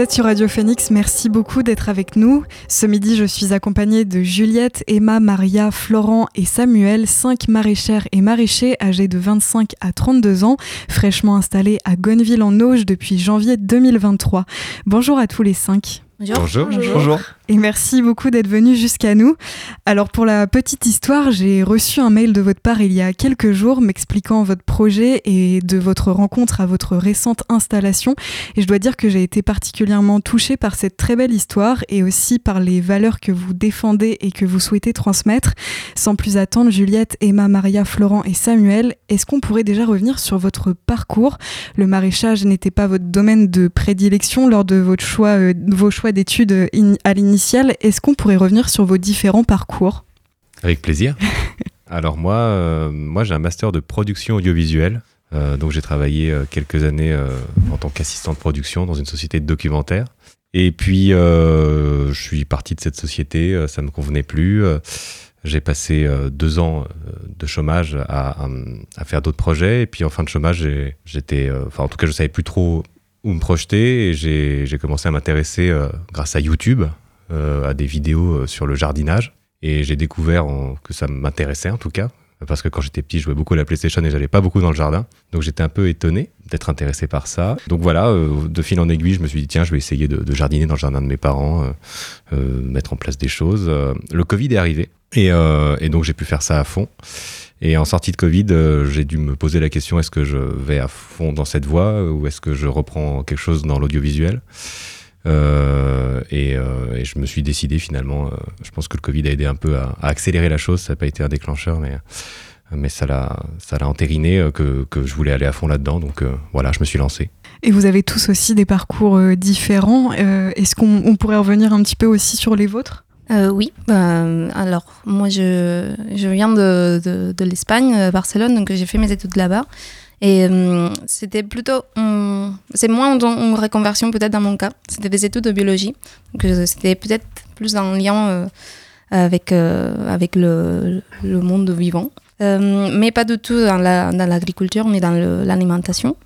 Vous êtes sur Radio Phoenix, merci beaucoup d'être avec nous. Ce midi, je suis accompagnée de Juliette, Emma, Maria, Florent et Samuel, cinq maraîchères et maraîchers âgés de 25 à 32 ans, fraîchement installés à Gonneville en Auge depuis janvier 2023. Bonjour à tous les cinq. Bonjour. Bonjour. Et merci beaucoup d'être venu jusqu'à nous. Alors pour la petite histoire, j'ai reçu un mail de votre part il y a quelques jours m'expliquant votre projet et de votre rencontre à votre récente installation. Et je dois dire que j'ai été particulièrement touchée par cette très belle histoire et aussi par les valeurs que vous défendez et que vous souhaitez transmettre. Sans plus attendre, Juliette, Emma, Maria, Florent et Samuel, est-ce qu'on pourrait déjà revenir sur votre parcours? Le maraîchage n'était pas votre domaine de prédilection lors de votre choix, euh, vos choix d'études euh, à Est-ce qu'on pourrait revenir sur vos différents parcours? Avec plaisir. Alors moi, euh, moi j'ai un master de production audiovisuelle. Euh, donc j'ai travaillé quelques années en tant qu'assistant de production dans une société de documentaire. Et puis je suis parti de cette société, ça ne me convenait plus. j'ai passé deux ans de chômage à, à faire d'autres projets. Et puis en fin de chômage, j'étais, enfin en tout cas, je savais plus trop où me projeter et j'ai commencé à m'intéresser euh, grâce à YouTube euh, à des vidéos euh, sur le jardinage et j'ai découvert que ça m'intéressait en tout cas parce que quand j'étais petit, je jouais beaucoup à la PlayStation et j'allais pas beaucoup dans le jardin. Donc j'étais un peu étonné d'être intéressé par ça. Donc voilà, de fil en aiguille, je me suis dit tiens, je vais essayer de, jardiner dans le jardin de mes parents, mettre en place des choses. le Covid est arrivé et, donc j'ai pu faire ça à fond. Et en sortie de Covid, euh, j'ai dû me poser la question est-ce que je vais à fond dans cette voie ou est-ce que je reprends quelque chose dans l'audiovisuel? Euh, et, euh, et, je me suis décidé finalement. je pense que le Covid a aidé un peu à, accélérer la chose. Ça n'a pas été un déclencheur, mais, mais ça l'a entériné que, que, je voulais aller à fond là-dedans. Donc voilà, je me suis lancé. Et vous avez tous aussi des parcours différents. Est-ce qu'on pourrait revenir un petit peu aussi sur les vôtres? Euh, oui, bah, alors moi je, je viens de, de, de l'Espagne, euh, Barcelone, donc j'ai fait mes études là-bas. Et euh, c'était plutôt. c'est moins une reconversion peut-être dans mon cas. C'était des études de biologie. Donc c'était peut-être plus en lien avec, avec le, monde vivant. mais pas du tout dans, la, dans l'agriculture, mais dans l'alimentation.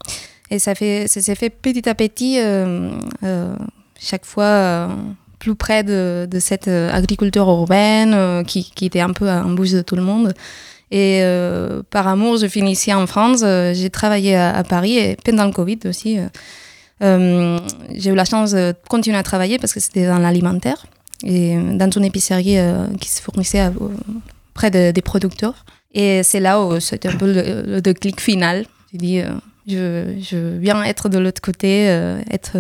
Et ça, fait, ça s'est fait petit à petit, chaque fois plus près de, cette euh, agriculture urbaine euh, qui, était un peu en bouche de tout le monde. Et euh, par amour, je finissais en France. j'ai travaillé à, Paris et pendant le Covid aussi. j'ai eu la chance de continuer à travailler parce que c'était dans l'alimentaire et dans une épicerie qui se fournissait près des producteurs. Et c'est là où c'était un peu le, déclic final. J'ai dit, je, je, viens être de l'autre côté, être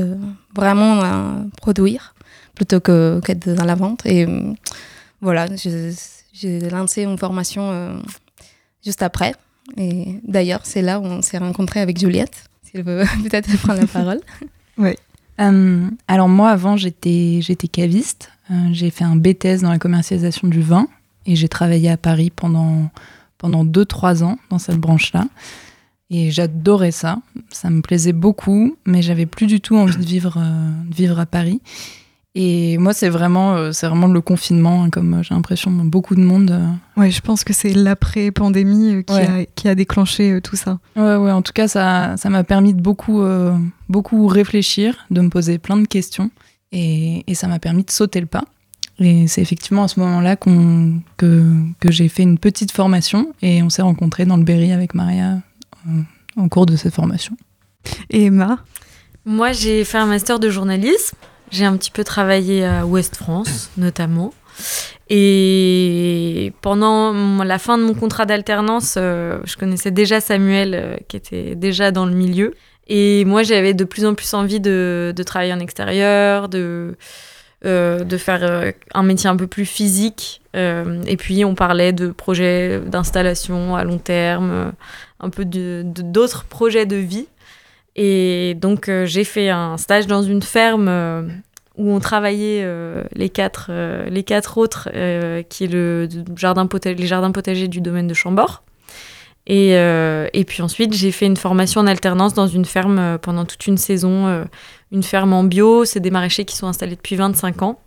vraiment produire plutôt qu'être dans la vente. Et euh, voilà, j'ai lancé une formation euh, juste après. Et d'ailleurs, c'est là où on s'est rencontré avec Juliette. Si elle veut peut-être prendre la parole. oui. Euh, alors moi, avant, j'étais caviste. j'ai fait un BTS dans la commercialisation du vin et j'ai travaillé à Paris pendant pendant 2-3 ans dans cette branche-là. Et j'adorais ça, ça me plaisait beaucoup, mais j'avais plus du tout envie de vivre, de vivre à Paris. Et moi, c'est vraiment, euh, c'est vraiment le confinement, hein, comme euh, j'ai l'impression beaucoup de monde. Euh. Ouais, je pense que c'est l'après-pandémie qui, a, qui, a, déclenché tout ça. Ouais, ouais, en tout cas, ça, ça m'a permis de beaucoup, beaucoup réfléchir, de me poser plein de questions, et, et ça m'a permis de sauter le pas. Et c'est effectivement à ce moment-là qu'on, que, que j'ai fait une petite formation, et on s'est rencontrés dans le Berry avec Maria en cours de cette formation. Et Emma? Moi, j'ai fait un master de journalisme. J'ai un petit peu travaillé à Ouest France, notamment. Et pendant la fin de mon contrat d'alternance, euh, je connaissais déjà Samuel, euh, qui était déjà dans le milieu. Et moi, j'avais de plus en plus envie de, travailler en extérieur, de, euh, de faire un métier un peu plus physique. et puis, on parlait de projets d'installation à long terme, un peu d'autres projets de vie. Et donc, euh, j'ai fait un stage dans une ferme euh, où on travaillait euh, les, quatre, les quatre autres, qui est le jardin les jardins potagers du domaine de Chambord. Et, et puis ensuite, j'ai fait une formation en alternance dans une ferme pendant toute une saison, une ferme en bio. C'est des maraîchers qui sont installés depuis 25 ans,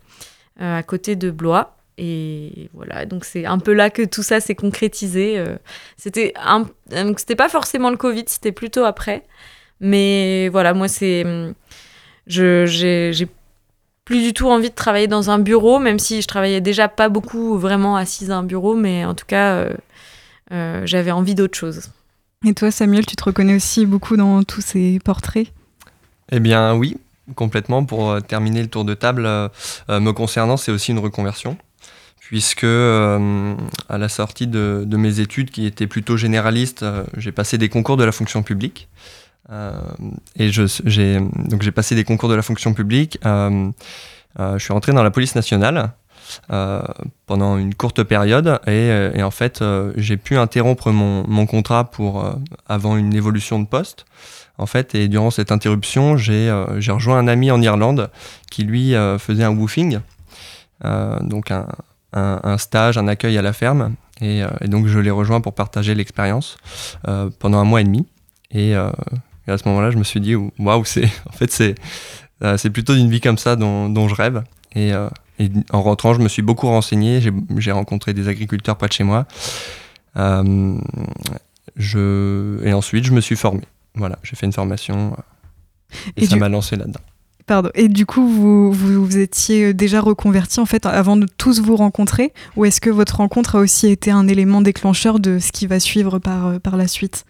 à côté de Blois. Et voilà, donc c'est un peu là que tout ça s'est concrétisé. c'était c'était pas forcément le Covid, c'était plutôt après. Mais voilà, moi, c'est. Hum, j'ai plus du tout envie de travailler dans un bureau, même si je travaillais déjà pas beaucoup vraiment assise à un bureau, mais en tout cas, euh, euh, j'avais envie d'autre chose. Et toi, Samuel, tu te reconnais aussi beaucoup dans tous ces portraits? Eh bien, oui, complètement. Pour euh, terminer le tour de table, me concernant, c'est aussi une reconversion puisque à la sortie de, de, mes études qui étaient plutôt généralistes, j'ai passé des concours de la fonction publique. Euh, et j'ai donc j'ai passé des concours de la fonction publique. Euh, euh, je suis rentré dans la police nationale. pendant une courte période et, en fait j'ai pu interrompre mon, mon contrat pour avant une évolution de poste en fait et durant cette interruption j'ai rejoint un ami en Irlande qui lui faisait un woofing donc un, un, stage un accueil à la ferme et, et donc je l'ai rejoint pour partager l'expérience pendant un mois et demi et et à ce moment-là, je me suis dit, waouh, c'est, en fait, c'est, euh, c'est plutôt d'une vie comme ça dont, dont je rêve. Et, euh, et, en rentrant, je me suis beaucoup renseigné. J'ai, rencontré des agriculteurs près de chez moi. Euh, je, et ensuite, je me suis formé. Voilà, j'ai fait une formation et, ça m'a lancé là-dedans. Pardon. Et du coup, vous, vous, vous étiez déjà reconverti en fait avant de tous vous rencontrer Ou est-ce que votre rencontre a aussi été un élément déclencheur de ce qui va suivre par, par la suite?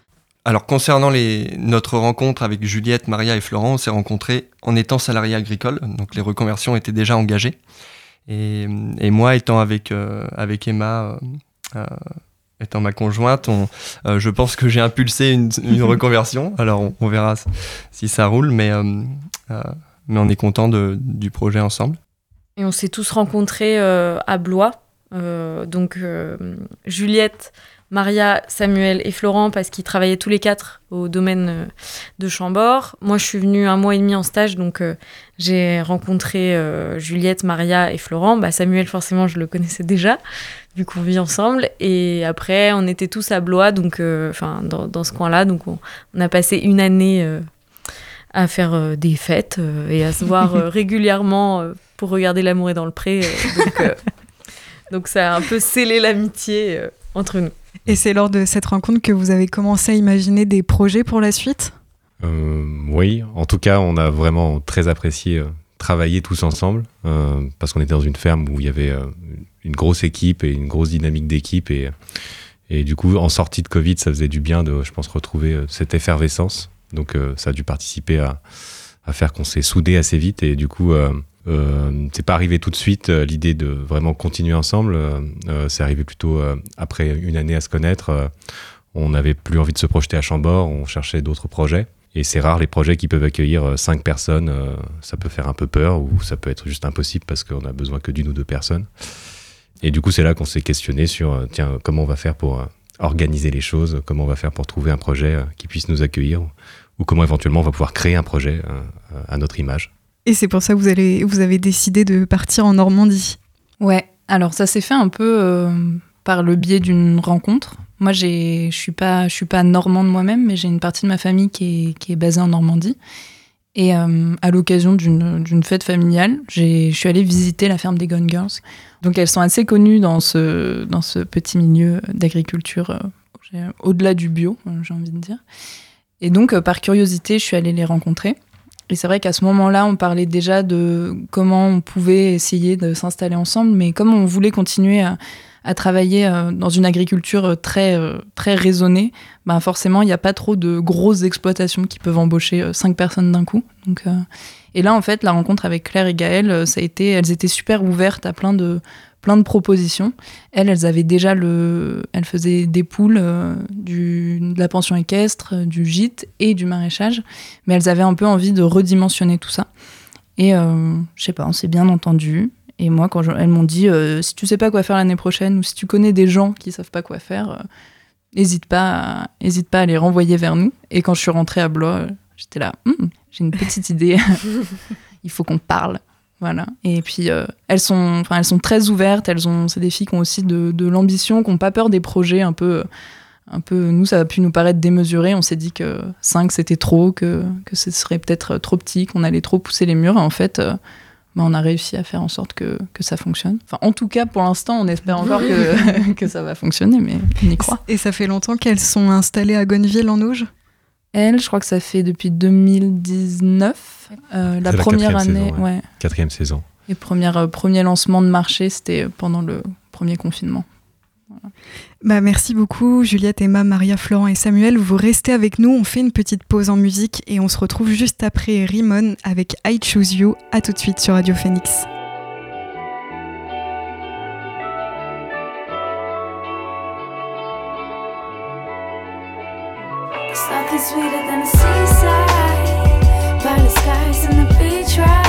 Alors concernant notre rencontre avec Juliette, Maria et Florent, on s'est rencontrés en étant salariés agricoles, donc les reconversions étaient déjà engagées. Et, moi, étant avec, euh, avec Emma, euh, euh, étant ma conjointe, je pense que j'ai impulsé une, reconversion. Alors on, verra si ça roule, mais, mais on est content du projet ensemble. Et on s'est tous rencontrés à Blois. donc Juliette Maria, Samuel et Florent parce qu'ils travaillaient tous les quatre au domaine euh, de Chambord. Moi, je suis venue un mois et demi en stage, donc euh, j'ai rencontré euh, Juliette, Maria et Florent. Bah, Samuel, forcément, je le connaissais déjà, vu qu'on vit ensemble. Et après, on était tous à Blois, donc, enfin, dans, ce coin-là. Donc, on, a passé une année à faire des fêtes et à se voir régulièrement pour regarder L'amour est dans le pré. donc, donc, ça a un peu scellé l'amitié entre nous. Et c'est lors de cette rencontre que vous avez commencé à imaginer des projets pour la suite? Euh, Oui, en tout cas, on a vraiment très apprécié euh, travailler tous ensemble, euh, parce qu'on était dans une ferme où il y avait une grosse équipe et une grosse dynamique d'équipe. Et, et du coup, en sortie de Covid, ça faisait du bien de, je pense, retrouver cette effervescence. Donc ça a dû participer à, à faire qu'on s'est soudé assez vite. Et du coup, c'est pas arrivé tout de suite euh, l'idée de vraiment continuer ensemble. Euh, c'est arrivé plutôt après une année à se connaître. on n'avait plus envie de se projeter à Chambord, on cherchait d'autres projets. Et c'est rare les projets qui peuvent accueillir cinq personnes. ça peut faire un peu peur ou ça peut être juste impossible parce qu'on a besoin que d'une ou deux personnes. Et du coup, c'est là qu'on s'est questionné sur tiens, comment on va faire pour organiser les choses, comment on va faire pour trouver un projet qui puisse nous accueillir ou comment éventuellement on va pouvoir créer un projet à notre image. Et c'est pour ça que vous, avez décidé de partir en Normandie. Ouais, alors ça s'est fait un peu euh, par le biais d'une rencontre. Moi, je suis pas, suis pas normande moi-même, mais j'ai une partie de ma famille qui est, basée en Normandie. Et euh, à l'occasion d'une fête familiale, je suis allée visiter la ferme des Gone Girls. Donc elles sont assez connues dans ce, dans ce petit milieu d'agriculture, euh, au-delà du bio, j'ai envie de dire. Et donc, par curiosité, je suis allée les rencontrer. Et c'est vrai qu'à ce moment-là, on parlait déjà de comment on pouvait essayer de s'installer ensemble, mais comme on voulait continuer à, travailler euh, dans une agriculture très, euh, très raisonnée, ben forcément, il n'y a pas trop de grosses exploitations qui peuvent embaucher euh, cinq personnes d'un coup. Donc, et là, en fait, la rencontre avec Claire et Gaëlle, ça a été, elles étaient super ouvertes à plein de, plein de propositions. Elles, avaient déjà le. Elles faisaient des poules, euh, du, de la pension équestre, du gîte et du maraîchage. Mais elles avaient un peu envie de redimensionner tout ça. Et euh, je sais pas, on s'est bien entendu. Et moi, quand elles m'ont dit euh, si tu sais pas quoi faire l'année prochaine ou si tu connais des gens qui savent pas quoi faire, n'hésite pas, à, hésite pas à les renvoyer vers nous. Et quand je suis rentrée à Blois, j'étais là, hum, j'ai une petite idée. Il faut qu'on parle. Voilà. Et puis euh, elles sont, elles sont très ouvertes. Elles ont, c'est des filles qui ont aussi de, de l'ambition, qui n'ont pas peur des projets un peu, un peu. Nous, ça a pu nous paraître démesuré. On s'est dit que 5 c'était trop, que, que ce serait peut-être trop petit, qu'on allait trop pousser les murs. Et en fait, euh, bah, on a réussi à faire en sorte que, que ça fonctionne. Enfin, en tout cas, pour l'instant, on espère encore que, que ça va fonctionner, mais on y croit. Et ça fait longtemps qu'elles sont installées à Gonneville en Auge? Elle, je crois que ça fait depuis 2019. Euh, la première année, saison, ouais. ouais. Quatrième saison. Et premier, euh, premier lancement de marché, c'était pendant le premier confinement. Bah, merci beaucoup Juliette, Emma, Maria, Florent et Samuel. Vous restez avec nous, on fait une petite pause en musique et on se retrouve juste après Rimon avec I Choose You. À tout de suite sur Radio Phoenix. It's nothing sweeter than the seaside. Violet skies and the beach ride.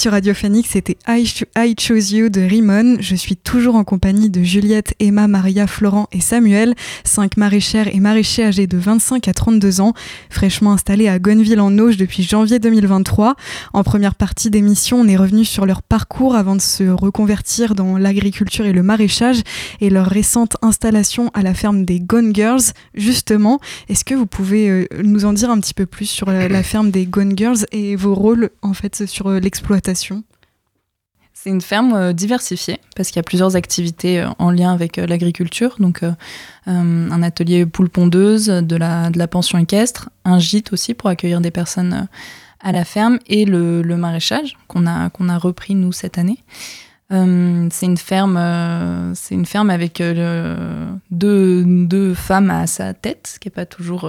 Sur Radio Phoenix, c'était I, Cho- Chose You de Rimon. Je suis toujours en compagnie de Juliette, Emma, Maria, Florent et Samuel, cinq maraîchères et maraîchers âgés de 25 à 32 ans, fraîchement installés à Gonneville en Auge depuis janvier 2023. En première partie d'émission, on est revenu sur leur parcours avant de se reconvertir dans l'agriculture et le maraîchage et leur récente installation à la ferme des Gone Girls. Justement, est-ce que vous pouvez euh, nous en dire un petit peu plus sur la, ferme des Gone Girls et vos rôles en fait sur euh, C'est une ferme euh, diversifiée parce qu'il y a plusieurs activités euh, en lien avec euh, l'agriculture. Donc, un atelier poule pondeuse, de la, pension équestre, un gîte aussi pour accueillir des personnes à la ferme et le, maraîchage qu'on a, repris nous cette année. C'est une ferme, avec deux, deux femmes à sa tête, ce qui n'est pas toujours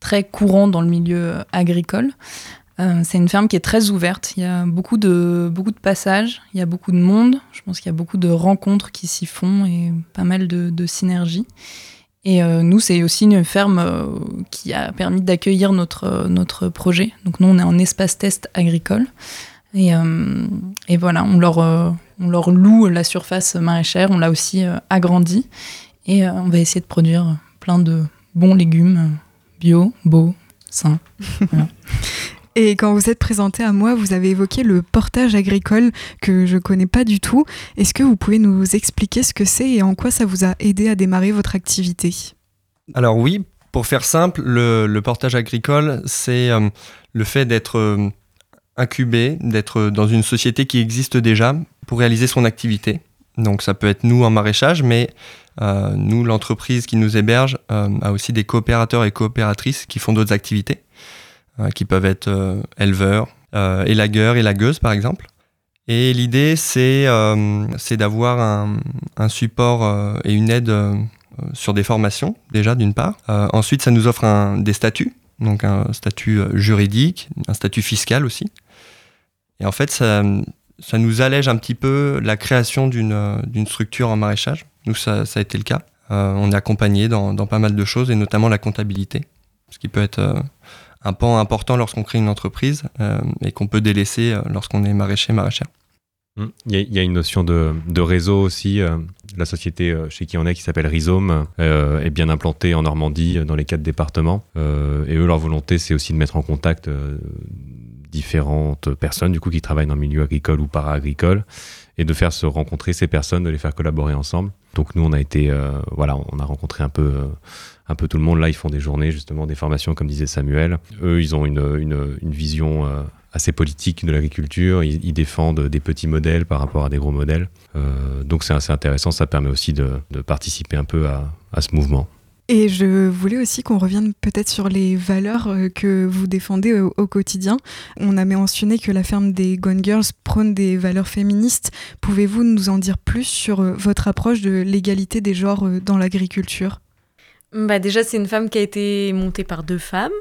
très courant dans le milieu agricole. Euh, c'est une ferme qui est très ouverte. Il y a beaucoup de, beaucoup de passages, il y a beaucoup de monde. Je pense qu'il y a beaucoup de rencontres qui s'y font et pas mal de, de synergies. Et euh, nous, c'est aussi une ferme euh, qui a permis d'accueillir notre, notre projet. Donc nous, on est en espace test agricole. Et, et voilà, on leur, on leur loue la surface maraîchère, on l'a aussi agrandie. Et on va essayer de produire plein de bons légumes bio, beaux, sains. Et quand vous êtes présenté à moi, vous avez évoqué le portage agricole que je connais pas du tout. Est-ce que vous pouvez nous expliquer ce que c'est et en quoi ça vous a aidé à démarrer votre activité? Alors oui, pour faire simple, le, portage agricole, c'est euh, le fait d'être euh, incubé, d'être dans une société qui existe déjà pour réaliser son activité. Donc ça peut être nous en maraîchage, mais euh, nous, l'entreprise qui nous héberge, a aussi des coopérateurs et coopératrices qui font d'autres activités, qui peuvent être euh, éleveurs, euh, élagueurs, élagueuses par exemple. Et l'idée, c'est euh, d'avoir un, un support euh, et une aide euh, sur des formations, déjà d'une part. Euh, ensuite, ça nous offre un, des statuts, donc un statut euh, juridique, un statut fiscal aussi. Et en fait, ça, ça nous allège un petit peu la création d'une euh, structure en maraîchage. Nous, ça, a été le cas. Euh, on est accompagné dans, dans pas mal de choses, et notamment la comptabilité, ce qui peut être euh, un pan important lorsqu'on crée une entreprise euh, et qu'on peut délaisser euh, lorsqu'on est maraîcher, maraîchère. Mm. Il y, a- une notion de, réseau aussi. euh, La société chez qui on est, qui s'appelle Rhizome, est bien implantée en Normandie, dans les quatre départements. Et eux, leur volonté, c'est aussi de mettre en contact différentes personnes, du coup, qui travaillent dans le milieu agricole ou para-agricole, et de faire se rencontrer ces personnes, de les faire collaborer ensemble. Donc nous, on a été, euh, voilà, on a rencontré un peu, euh, un peu tout le monde. Là, ils font des journées, justement, des formations, comme disait Samuel. Eux, ils ont une, une, une vision euh, assez politique de l'agriculture. Ils, défendent des petits modèles par rapport à des gros modèles. Donc c'est assez intéressant. Ça permet aussi de, de participer un peu à, à ce mouvement. Et je voulais aussi qu'on revienne peut-être sur les valeurs euh, que vous défendez au, au quotidien. On a mentionné que la ferme des Gone Girls prône des valeurs féministes. Pouvez-vous nous en dire plus sur euh, votre approche de l'égalité des genres euh, dans l'agriculture? Bah déjà, c'est une femme qui a été montée par deux femmes.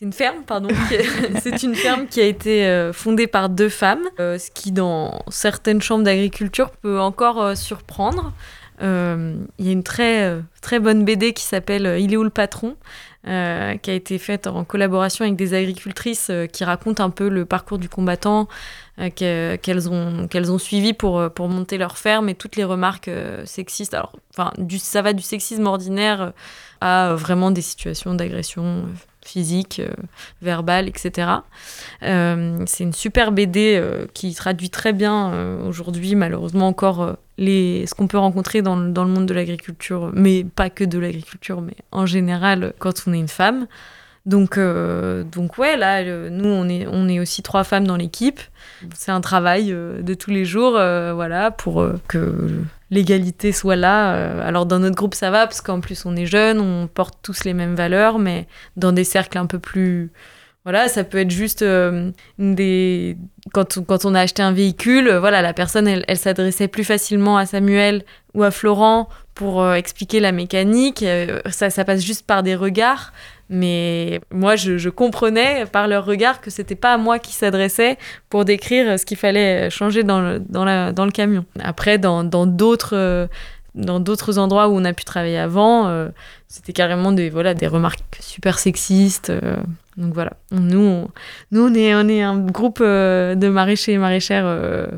C'est une ferme, pardon. c'est une ferme qui a été euh, fondée par deux femmes, euh, ce qui, dans certaines chambres d'agriculture, peut encore euh, surprendre. Euh, Il y a une très, très bonne BD qui s'appelle euh, Il est où le patron euh, qui a été faite en collaboration avec des agricultrices qui racontent un peu le parcours du combattant que- qu'elles ont, qu'elles ont suivi pour, pour monter leur ferme et toutes les remarques sexistes. Alors, ça va du sexisme ordinaire à vraiment des situations d'agression physique, verbale, etc. C'est une super BD qui traduit très bien aujourd'hui, malheureusement encore, les, ce qu'on peut rencontrer dans, dans le monde de l'agriculture, mais pas que de l'agriculture, mais en général quand on est une femme. Donc, euh, donc ouais, là, euh, nous, on est, on est aussi trois femmes dans l'équipe. C'est un travail euh, de tous les jours, voilà, pour que l'égalité soit là. Alors, dans notre groupe, ça va, parce qu'en plus, on est jeunes, on porte tous les mêmes valeurs, mais dans des cercles un peu plus... Voilà, ça peut être juste euh, des... Quand, on- quand on a acheté un véhicule, euh, voilà, la personne, elle, elle s'adressait plus facilement à Samuel ou à Florent pour euh, expliquer la mécanique. Ça, ça passe juste par des regards. Mais moi, je, je comprenais par leur regard que c'était pas à moi qui s'adressait pour décrire ce qu'il fallait changer dans le, dans la, dans le camion. Après, dans d'autres dans d'autres endroits où on a pu travailler avant, euh, c'était carrément des voilà des remarques super sexistes. euh, donc voilà, nous on, nous on est un groupe euh, de maraîchers et maraîchères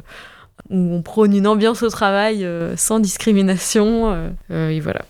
où on prône une ambiance au travail sans discrimination. et voilà.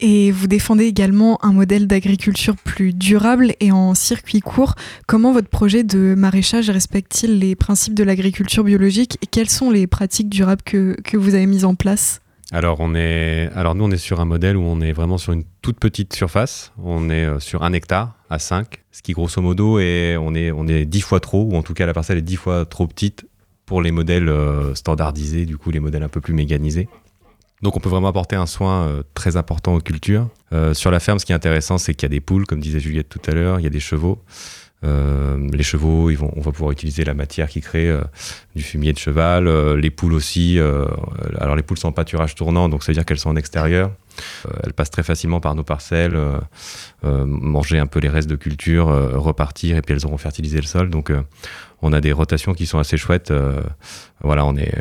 Et vous défendez également un modèle d'agriculture plus durable et en circuit court. Comment votre projet de maraîchage respecte-t-il les principes de l'agriculture biologique et quelles sont les pratiques durables que, que vous avez mises en place? Alors, on est, alors nous, on est sur un modèle où on est vraiment sur une toute petite surface. On est euh, sur un hectare à 5, ce qui grosso modo est, on est, on est 10 fois trop, ou en tout cas la parcelle est 10 fois trop petite pour les modèles euh, standardisés, du coup les modèles un peu plus mécanisés. Donc on peut vraiment apporter un soin euh, très important aux cultures. Sur la ferme, ce qui est intéressant, c'est qu'il y a des poules, comme disait Juliette tout à l'heure, il y a des chevaux. Euh, les chevaux, ils vont, on va pouvoir utiliser la matière qui crée euh, du fumier de cheval. Euh, les poules aussi. alors les poules sont en pâturage tournant, donc ça veut dire qu'elles sont en extérieur. Euh, elles passent très facilement par nos parcelles, euh, euh, manger un peu les restes de culture, repartir, et puis elles auront fertilisé le sol. Donc on a des rotations qui sont assez chouettes. voilà, on est,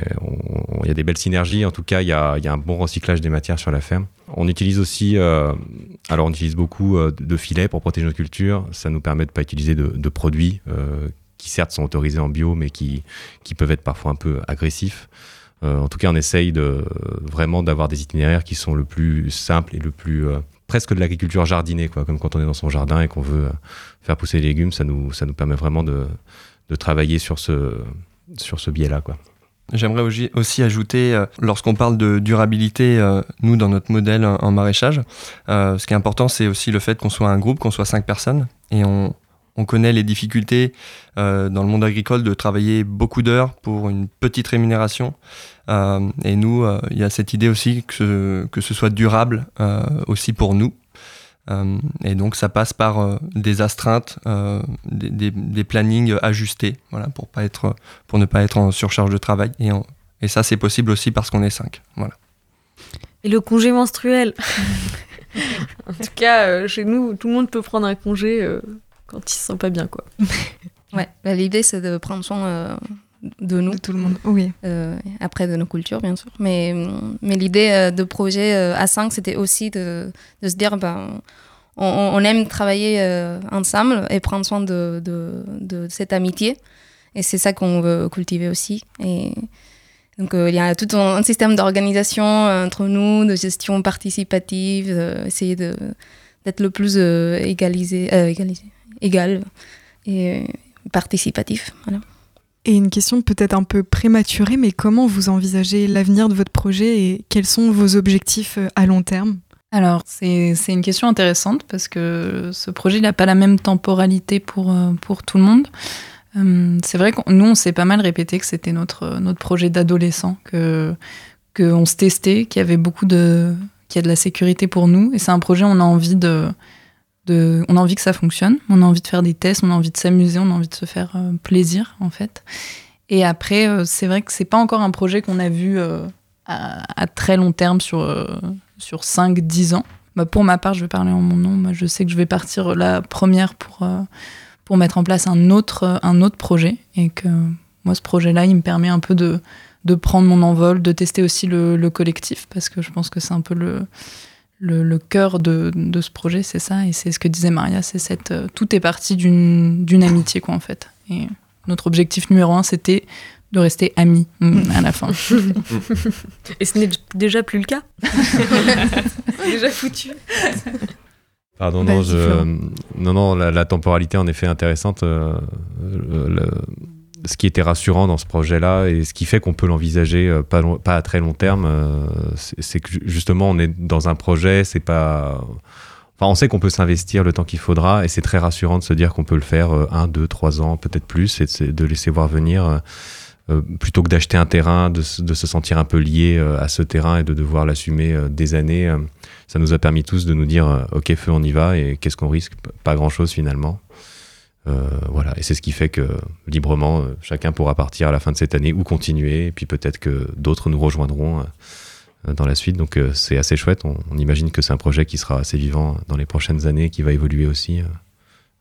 il y a des belles synergies. En tout cas, il y a, un bon recyclage des matières sur la ferme. On utilise aussi, alors on utilise beaucoup de filets pour protéger nos cultures. Ça nous permet de pas utiliser de, de produits qui certes sont autorisés en bio, mais qui, qui peuvent être parfois un peu agressifs. Euh, en tout cas, on essaye de, vraiment d'avoir des itinéraires qui sont le plus simples et le plus euh, presque de l'agriculture jardinée, quoi, comme quand on est dans son jardin et qu'on veut euh, faire pousser des légumes, ça nous, ça nous permet vraiment de, de travailler sur ce, sur ce biais-là. Quoi. J'aimerais aussi- ajouter, lorsqu'on parle de durabilité, nous, dans notre modèle en maraîchage, ce qui est important, c'est aussi le fait qu'on soit un groupe, qu'on soit cinq personnes. Et on, on connaît les difficultés euh, dans le monde agricole de travailler beaucoup d'heures pour une petite rémunération. Euh, et nous, euh, il y a cette idée aussi que ce, que ce soit durable euh, aussi pour nous. Euh, et donc, ça passe par euh, des astreintes, euh, des, des- des plannings ajustés, voilà, pour, pas être, pour ne pas être en surcharge de travail. Et, en- et ça, c'est possible aussi parce qu'on est cinq. Voilà. Et le congé menstruel. en tout cas, euh, chez nous, tout le monde peut prendre un congé euh, quand il se sent pas bien, quoi. Ouais, bah, l'idée c'est de prendre soin euh, de nous, De tout le monde. Oui. euh, après de nos cultures bien sûr. Mais, mais l'idée euh, de projet euh, A5 c'était aussi de, de se dire ben, on, on aime travailler ensemble et prendre soin de, de, de cette amitié. Et c'est ça qu'on veut cultiver aussi. Et donc euh, il y a tout un, un système d'organisation entre nous, de gestion participative, euh, essayer de d'être le plus euh, égalisé, égalisé, égal et euh, participatif. Voilà. Et une question peut-être un peu prématurée, mais comment vous envisagez l'avenir de votre projet et quels sont vos objectifs euh, à long terme? Alors, c'est c'est une question intéressante parce que ce projet n'a pas la même temporalité pour, euh, pour tout le monde. Euh, c'est vrai que nous, on s'est pas mal répété que c'était notre, notre projet d'adolescent, que qu'on se testait, qu'il y avait beaucoup de qu'il y a de la sécurité pour nous. Et c'est un projet, on a envie de, on a envie que ça fonctionne, on a envie de faire des tests, on a envie de s'amuser, on a envie de se faire euh, plaisir, en fait. Et après, euh, c'est vrai que c'est pas encore un projet qu'on a vu euh, à, très long terme sur, sur 5-10 ans. Bah, pour ma part, je vais parler en mon nom. Moi, je sais que je vais partir la première pour, pour mettre en place un autre, un autre projet. Et que moi, ce projet-là, il me permet un peu de, de prendre mon envol, de tester aussi le, le collectif, parce que je pense que c'est un peu le, le, le cœur de, de ce projet, c'est ça. Et c'est ce que disait Maria, c'est cette. euh, tout est parti d'une amitié, quoi, en fait. Et notre objectif numéro un, c'était de rester amis mm, à la fin. Et ce n'est déjà plus le cas. Déjà foutu. Pardon, non, je- non, non, la, la temporalité en effet intéressante. euh, le- le- ce qui était rassurant dans ce projet-là et ce qui fait qu'on peut l'envisager euh, pas, à très long terme, euh, c'est que ju- justement on est dans un projet, c'est pas. Enfin, on sait qu'on peut s'investir le temps qu'il faudra et c'est très rassurant de se dire qu'on peut le faire euh, un, deux, trois ans, peut-être plus, et de, se- de laisser voir venir. plutôt que d'acheter un terrain, de, se- sentir un peu lié à ce terrain et de devoir l'assumer des années, ça nous a permis tous de nous dire ok feu on y va et qu'est-ce qu'on risque? Pas grand-chose finalement. Euh, voilà, et c'est ce qui fait que librement, euh, chacun pourra partir à la fin de cette année ou continuer, et puis peut-être que d'autres nous rejoindront euh, dans la suite. Donc c'est assez chouette. On, imagine que c'est un projet qui sera assez vivant dans les prochaines années, qui va évoluer aussi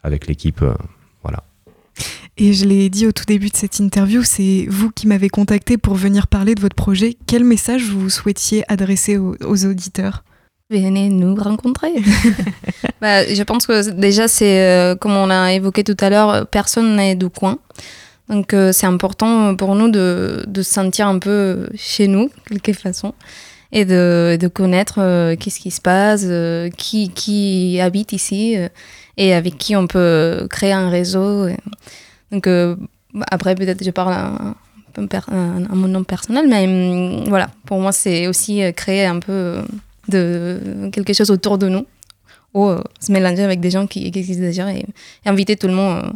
avec l'équipe. voilà. Et je l'ai dit au tout début de cette interview, c'est vous qui m'avez contacté pour venir parler de votre projet. Quel message vous souhaitiez adresser aux auditeurs? Venez nous rencontrer. bah, je pense que déjà, c'est euh, comme on a évoqué tout à l'heure, personne n'est du coin. Donc euh, c'est important pour nous de, de se sentir un peu chez nous, de quelque façon, et de, de connaître euh, qu'est-ce qui se passe, qui, qui habite ici, et avec qui on peut créer un réseau. Et- Donc après, peut-être je parle à, à- à mon nom personnel, mais hum, voilà, pour moi, c'est aussi créer un peu de quelque chose autour de nous, ou euh, se mélanger avec des gens qui, qui existent déjà et, inviter tout le monde euh,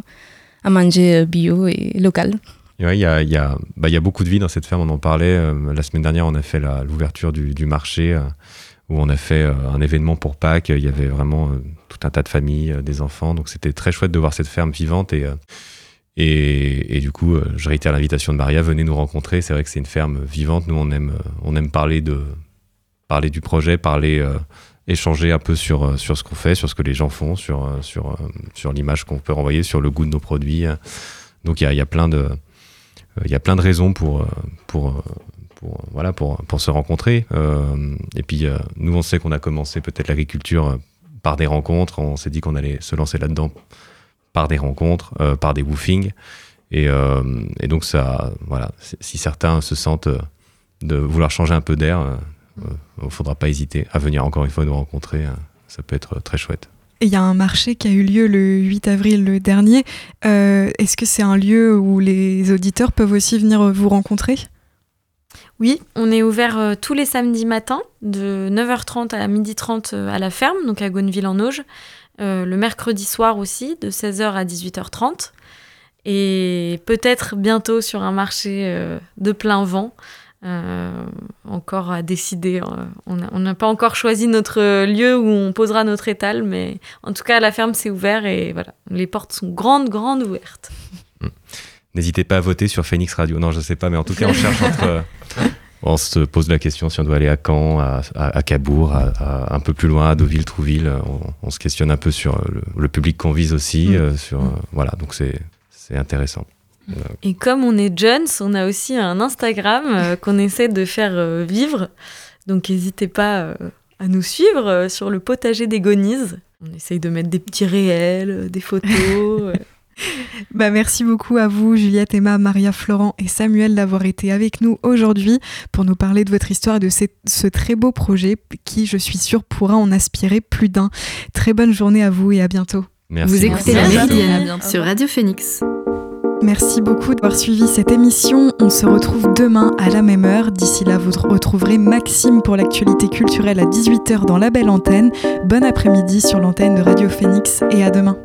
à manger euh, bio et local. Bah, il y a beaucoup de vie dans cette ferme, on en parlait. la semaine dernière, on a fait l'ouverture du, marché où on a fait un événement pour Pâques. Il y avait vraiment tout un tas de familles, des enfants. Donc c'était très chouette de voir cette ferme vivante. Et, et, du coup, je réitère l'invitation de Maria, venez nous rencontrer. C'est vrai que c'est une ferme vivante. Nous, on aime, on aime parler, de, parler du projet, parler, euh, échanger un peu sur, euh, sur ce qu'on fait, sur ce que les gens font, sur, euh, sur, sur l'image qu'on peut renvoyer, sur le goût de nos produits. Donc il y a, y a plein de... Y a plein de raisons pour, pour, pour, voilà, pour, pour se rencontrer. Et puis, nous, on sait qu'on a commencé peut-être l'agriculture par des rencontres. On s'est dit qu'on allait se lancer là-dedans par des rencontres, par des woofings. Et, et donc, ça, voilà, si certains se sentent de vouloir changer un peu d'air, il ne faudra pas hésiter à venir encore une fois nous rencontrer. hein. ça peut être très chouette. Et il y a un marché qui a eu lieu le 8 avril dernier. Euh, Est-ce que c'est un lieu où les auditeurs peuvent aussi venir vous rencontrer? Oui, on est ouvert euh, tous les samedis matins de 9h30 à 12h30 euh, à la ferme, donc à Gonneville-en-Auge. Euh, le mercredi soir aussi, de 16h à 18h30. Et peut-être bientôt sur un marché euh, de plein vent. Euh, encore à décider. euh, On n'a pas encore choisi notre lieu où on posera notre étal, mais en tout cas, la ferme c'est ouvert et voilà, les portes sont grandes, grandes ouvertes. N'hésitez pas à voter sur Phoenix Radio. Non, je sais pas, mais en tout cas, on cherche entre. On se pose la question si on doit aller à Caen, à, à- à Cabourg, à, à- un peu plus loin, à Deauville, Trouville. On, on se questionne un peu sur le, le public qu'on vise aussi. Mm. euh, sur, euh, voilà, donc c'est intéressant. Et comme on est jeunes, on a aussi un Instagram euh, qu'on essaie de faire euh, vivre. Donc n'hésitez pas euh, à nous suivre euh, sur le potager des Gonises. On essaye de mettre des petits réels, euh, des photos. euh. Bah, merci beaucoup à vous, Juliette, Emma, Maria, Florent et Samuel d'avoir été avec nous aujourd'hui pour nous parler de votre histoire et de ce, ce très beau projet qui, je suis sûre, pourra en aspirer plus d'un. Très bonne journée à vous et à bientôt. Merci. Vous écoutez la Merci. Méridienne sur Radio Phoenix. Merci beaucoup d'avoir suivi cette émission. On se retrouve demain à la même heure. D'ici là, vous retrouverez Maxime pour l'actualité culturelle à 18h dans la belle antenne. Bon après-midi sur l'antenne de Radio Phoenix et à demain.